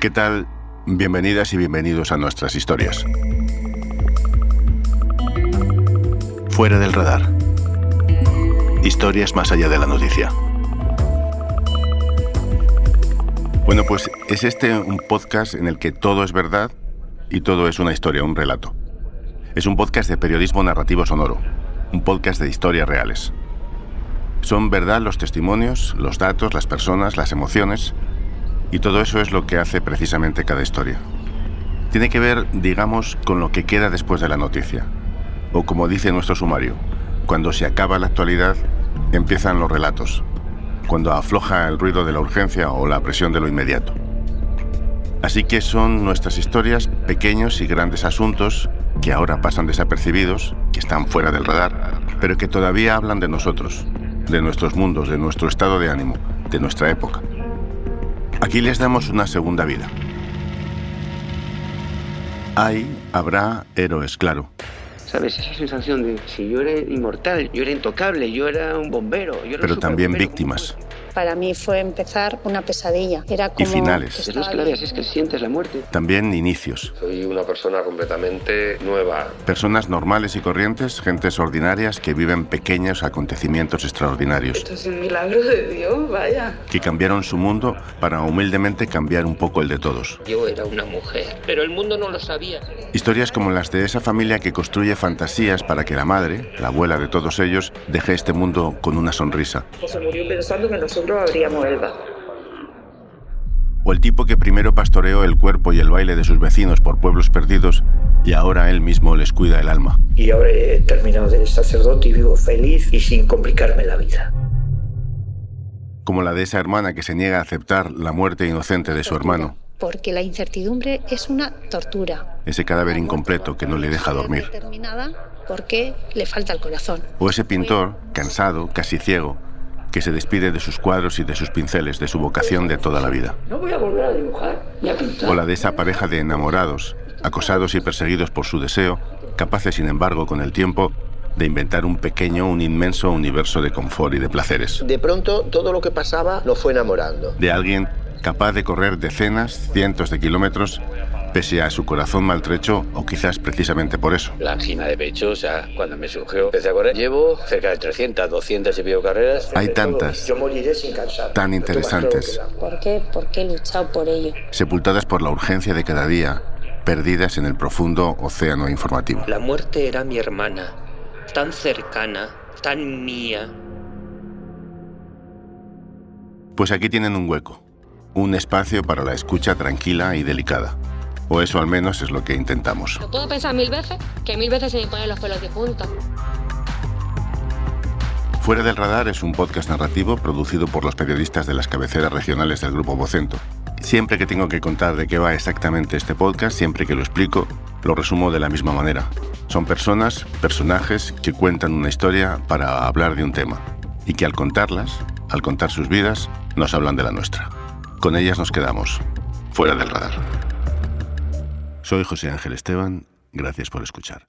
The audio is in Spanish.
¿Qué tal? Bienvenidas y bienvenidos a nuestras historias. Fuera del radar. Historias más allá de la noticia. Bueno, pues es este un podcast en el que todo es verdad y todo es una historia, un relato. Es un podcast de periodismo narrativo sonoro, un podcast de historias reales. Son verdad los testimonios, los datos, las personas, las emociones, y todo eso es lo que hace precisamente cada historia. Tiene que ver, digamos, con lo que queda después de la noticia. O como dice nuestro sumario, cuando se acaba la actualidad, empiezan los relatos. Cuando afloja el ruido de la urgencia o la presión de lo inmediato. Así que son nuestras historias pequeños y grandes asuntos que ahora pasan desapercibidos, que están fuera del radar, pero que todavía hablan de nosotros, de nuestros mundos, de nuestro estado de ánimo, de nuestra época. Aquí les damos una segunda vida. Hay, habrá héroes, claro. ¿Sabes? Esa sensación de si yo era inmortal, yo era intocable, yo era un bombero. Yo era pero también víctimas para mí fue empezar una pesadilla. Era como y finales. Es que es que sientes la muerte. También inicios. Soy una persona completamente nueva. Personas normales y corrientes, gentes ordinarias que viven pequeños acontecimientos extraordinarios. Esto es un milagro de Dios, vaya. Que cambiaron su mundo para humildemente cambiar un poco el de todos. Yo era una mujer, pero el mundo no lo sabía. Historias como las de esa familia que construye fantasías para que la madre, la abuela de todos ellos, deje este mundo con una sonrisa. Se murió pensando que nosotros abríamos el O el tipo que primero pastoreó el cuerpo y el baile de sus vecinos por pueblos perdidos y ahora él mismo les cuida el alma. Y ahora he terminado de sacerdote y vivo feliz y sin complicarme la vida. Como la de esa hermana que se niega a aceptar la muerte inocente de su hermano. Porque la incertidumbre es una tortura. Ese cadáver incompleto que no le deja dormir. Porque le falta el corazón. O ese pintor, cansado, casi ciego, que se despide de sus cuadros y de sus pinceles, de su vocación de toda la vida. No voy a volver a dibujar O la de esa pareja de enamorados, acosados y perseguidos por su deseo, capaces, sin embargo, con el tiempo, de inventar un pequeño, un inmenso universo de confort y de placeres. De pronto, todo lo que pasaba lo fue enamorando. De alguien capaz de correr decenas, cientos de kilómetros pese a su corazón maltrecho o quizás precisamente por eso. La angina de pecho, o sea, cuando me surgió, empecé a correr. Llevo cerca de 300, 200 y pico carreras. Hay tantas, Yo moriré sin cansar. tan interesantes. ¿Por qué? Porque he luchado por ello. Sepultadas por la urgencia de cada día, perdidas en el profundo océano informativo. La muerte era mi hermana, tan cercana, tan mía. Pues aquí tienen un hueco, un espacio para la escucha tranquila y delicada. O eso al menos es lo que intentamos. Lo puedo pensar mil veces, que mil veces se me ponen los pelos de punta. Fuera del Radar es un podcast narrativo producido por los periodistas de las cabeceras regionales del Grupo Vocento. Siempre que tengo que contar de qué va exactamente este podcast, siempre que lo explico, lo resumo de la misma manera. Son personas, personajes que cuentan una historia para hablar de un tema y que al contarlas, al contar sus vidas, nos hablan de la nuestra. Con ellas nos quedamos, fuera del radar. Soy José Ángel Esteban, gracias por escuchar.